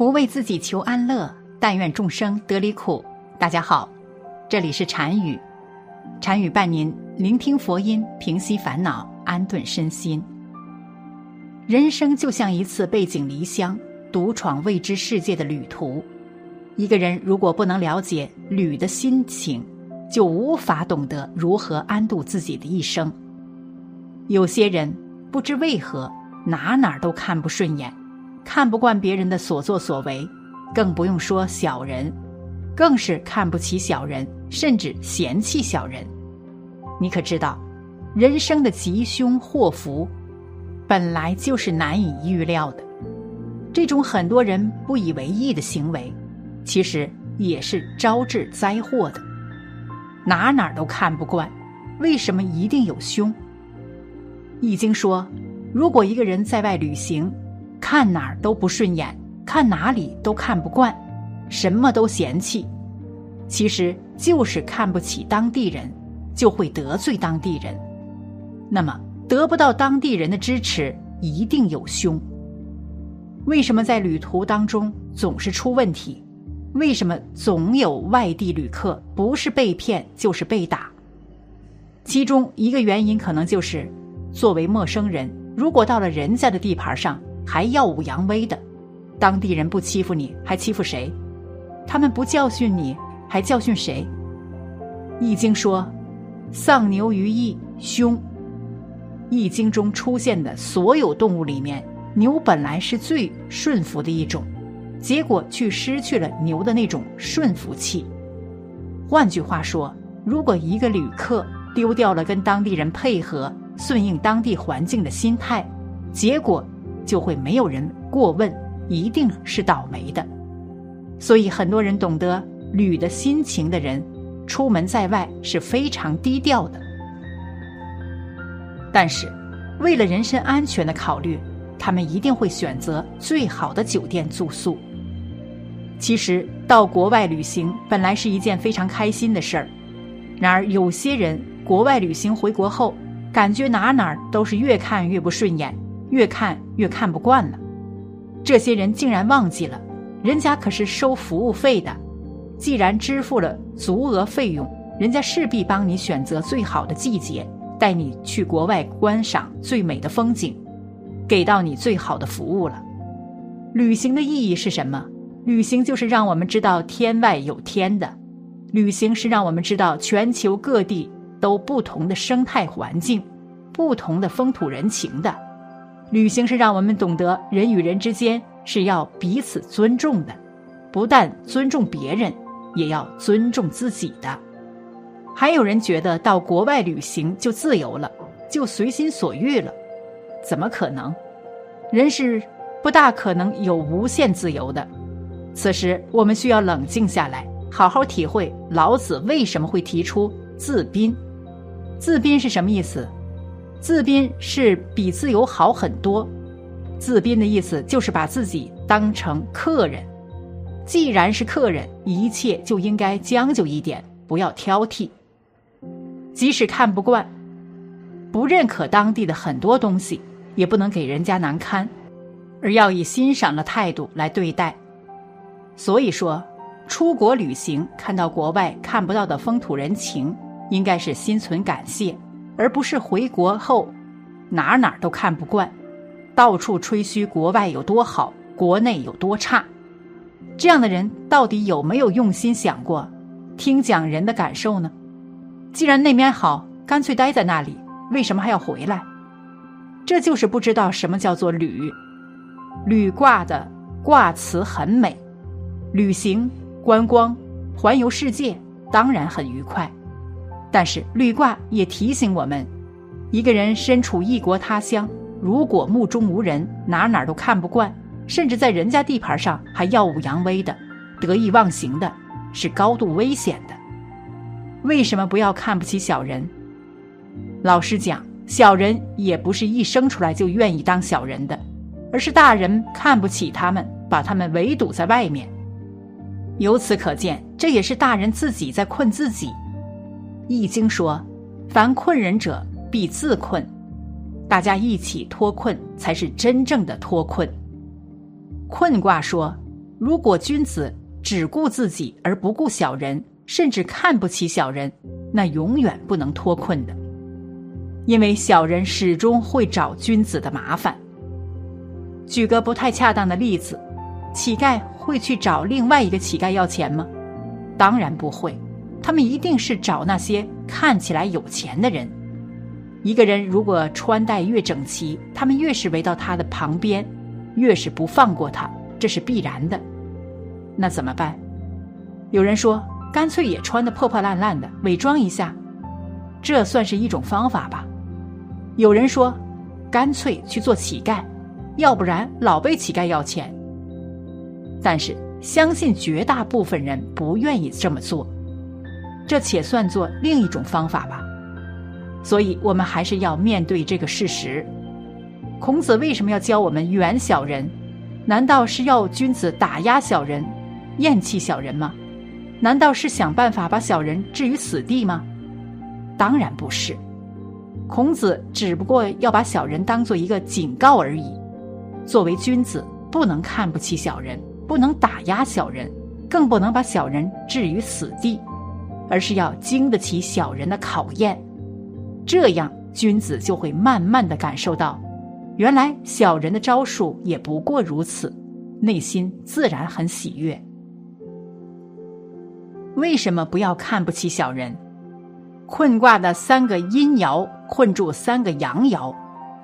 不为自己求安乐，但愿众生得离苦。大家好，这里是禅语，禅语伴您聆听佛音，平息烦恼，安顿身心。人生就像一次背井离乡、独闯未知世界的旅途。一个人如果不能了解旅的心情，就无法懂得如何安度自己的一生。有些人不知为何哪哪都看不顺眼。看不惯别人的所作所为，更不用说小人，更是看不起小人，甚至嫌弃小人。你可知道，人生的吉凶祸福，本来就是难以预料的。这种很多人不以为意的行为，其实也是招致灾祸的。哪哪都看不惯，为什么一定有凶？易经说，如果一个人在外旅行，看哪儿都不顺眼，看哪里都看不惯，什么都嫌弃，其实就是看不起当地人，就会得罪当地人。那么得不到当地人的支持，一定有凶。为什么在旅途当中总是出问题？为什么总有外地旅客不是被骗就是被打？其中一个原因可能就是，作为陌生人，如果到了人家的地盘上。还耀武扬威的，当地人不欺负你，还欺负谁？他们不教训你，还教训谁？易经说：“丧牛于义，凶。”易经中出现的所有动物里面，牛本来是最顺服的一种，结果却失去了牛的那种顺服气。换句话说，如果一个旅客丢掉了跟当地人配合、顺应当地环境的心态，结果。就会没有人过问，一定是倒霉的。所以很多人懂得旅的心情的人，出门在外是非常低调的。但是，为了人身安全的考虑，他们一定会选择最好的酒店住宿。其实，到国外旅行本来是一件非常开心的事儿，然而有些人国外旅行回国后，感觉哪哪都是越看越不顺眼。越看越看不惯了，这些人竟然忘记了，人家可是收服务费的。既然支付了足额费用，人家势必帮你选择最好的季节，带你去国外观赏最美的风景，给到你最好的服务了。旅行的意义是什么？旅行就是让我们知道天外有天的，旅行是让我们知道全球各地都不同的生态环境，不同的风土人情的。旅行是让我们懂得人与人之间是要彼此尊重的，不但尊重别人，也要尊重自己的。还有人觉得到国外旅行就自由了，就随心所欲了，怎么可能？人是不大可能有无限自由的。此时我们需要冷静下来，好好体会老子为什么会提出自宾。自宾是什么意思？自宾是比自由好很多。自宾的意思就是把自己当成客人。既然是客人，一切就应该将就一点，不要挑剔。即使看不惯、不认可当地的很多东西，也不能给人家难堪，而要以欣赏的态度来对待。所以说，出国旅行看到国外看不到的风土人情，应该是心存感谢。而不是回国后，哪哪都看不惯，到处吹嘘国外有多好，国内有多差。这样的人到底有没有用心想过，听讲人的感受呢？既然那边好，干脆待在那里，为什么还要回来？这就是不知道什么叫做旅。旅卦的卦辞很美，旅行、观光、环游世界，当然很愉快。但是绿卦也提醒我们，一个人身处异国他乡，如果目中无人，哪哪都看不惯，甚至在人家地盘上还耀武扬威的、得意忘形的，是高度危险的。为什么不要看不起小人？老实讲，小人也不是一生出来就愿意当小人的，而是大人看不起他们，把他们围堵在外面。由此可见，这也是大人自己在困自己。易经说：“凡困人者，必自困。”大家一起脱困，才是真正的脱困。困卦说：“如果君子只顾自己而不顾小人，甚至看不起小人，那永远不能脱困的。因为小人始终会找君子的麻烦。举个不太恰当的例子，乞丐会去找另外一个乞丐要钱吗？当然不会，他们一定是找那些看起来有钱的人。一个人如果穿戴越整齐，他们越是围到他的旁边，越是不放过他，这是必然的。那怎么办？有人说，干脆也穿得破破烂烂的，伪装一下，这算是一种方法吧。有人说，干脆去做乞丐，要不然老被乞丐要钱。但是，相信绝大部分人不愿意这么做，这且算作另一种方法吧。所以我们还是要面对这个事实。孔子为什么要教我们远小人？难道是要君子打压小人、厌弃小人吗？难道是想办法把小人置于死地吗？当然不是。孔子只不过要把小人当做一个警告而已。作为君子，不能看不起小人，不能打压小人，更不能把小人置于死地，而是要经得起小人的考验。这样，君子就会慢慢的感受到，原来小人的招数也不过如此，内心自然很喜悦。为什么不要看不起小人？困卦的三个阴爻困住三个阳爻，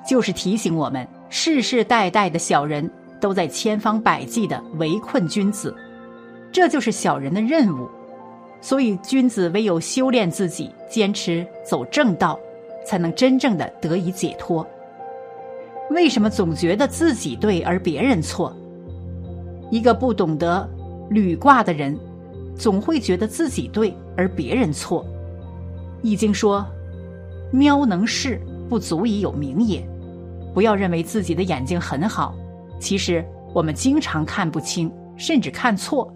就是提醒我们，世世代代的小人都在千方百计的围困君子，这就是小人的任务。所以，君子唯有修炼自己，坚持走正道。才能真正的得以解脱。为什么总觉得自己对而别人错？一个不懂得履卦的人，总会觉得自己对而别人错。易经说：“喵能视，不足以有名也。”不要认为自己的眼睛很好，其实我们经常看不清，甚至看错，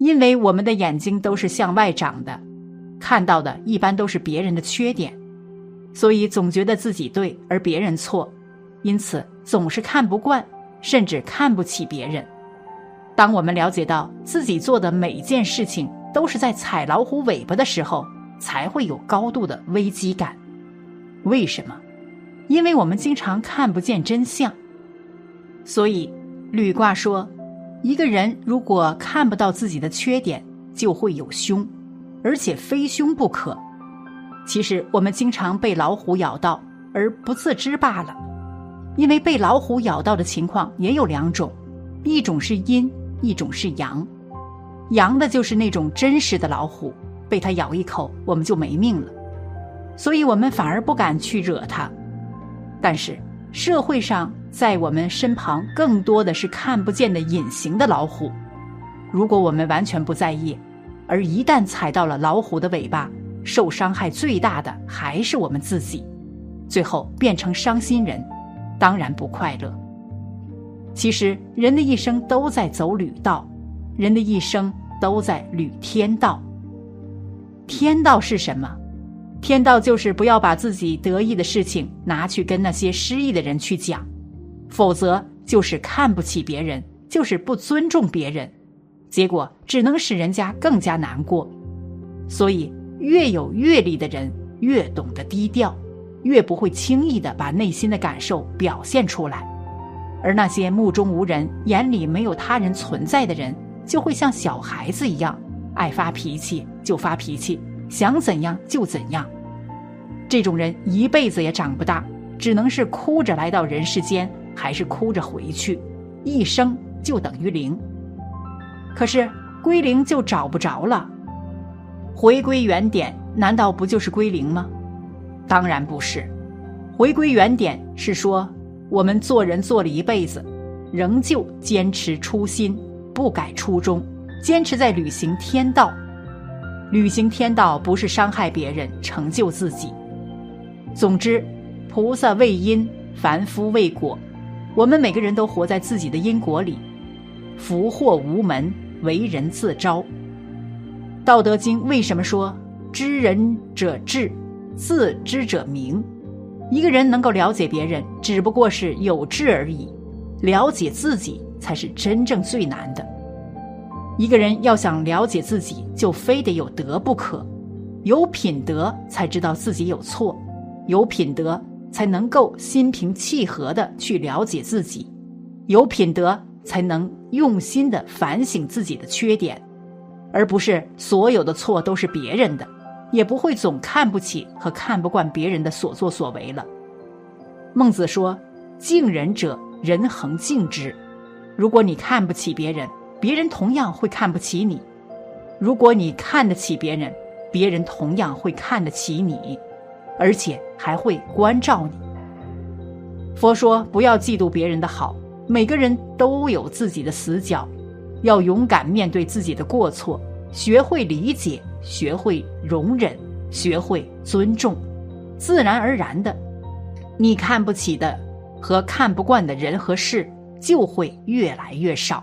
因为我们的眼睛都是向外长的，看到的一般都是别人的缺点。所以总觉得自己对而别人错，因此总是看不惯，甚至看不起别人。当我们了解到自己做的每件事情都是在踩老虎尾巴的时候，才会有高度的危机感。为什么？因为我们经常看不见真相。所以，履卦说，一个人如果看不到自己的缺点，就会有凶，而且非凶不可。其实我们经常被老虎咬到而不自知罢了，因为被老虎咬到的情况也有两种，一种是阴，一种是阳。阳的就是那种真实的老虎，被它咬一口我们就没命了，所以我们反而不敢去惹它。但是社会上在我们身旁更多的是看不见的隐形的老虎，如果我们完全不在意，而一旦踩到了老虎的尾巴。受伤害最大的还是我们自己，最后变成伤心人，当然不快乐。其实人的一生都在走履道，人的一生都在履天道。天道是什么？天道就是不要把自己得意的事情拿去跟那些失意的人去讲，否则就是看不起别人，就是不尊重别人，结果只能使人家更加难过。所以。越有阅历的人，越懂得低调，越不会轻易的把内心的感受表现出来。而那些目中无人、眼里没有他人存在的人，就会像小孩子一样，爱发脾气就发脾气，想怎样就怎样。这种人一辈子也长不大，只能是哭着来到人世间，还是哭着回去，一生就等于零。可是归零就找不着了。回归原点，难道不就是归零吗？当然不是。回归原点是说，我们做人做了一辈子，仍旧坚持初心，不改初衷，坚持在履行天道。履行天道不是伤害别人，成就自己。总之，菩萨为因，凡夫为果。我们每个人都活在自己的因果里，福祸无门，为人自招。道德经为什么说“知人者智，自知者明”？一个人能够了解别人，只不过是有智而已；了解自己，才是真正最难的。一个人要想了解自己，就非得有德不可，有品德才知道自己有错，有品德才能够心平气和的去了解自己，有品德才能用心的反省自己的缺点，而不是所有的错都是别人的，也不会总看不起和看不惯别人的所作所为了。孟子说：“敬人者，人恒敬之。”如果你看不起别人，别人同样会看不起你；如果你看得起别人，别人同样会看得起你，而且还会关照你。佛说不要嫉妒别人的好，每个人都有自己的死角，要勇敢面对自己的过错，学会理解，学会容忍，学会尊重，自然而然的，你看不起的和看不惯的人和事。就会越来越少。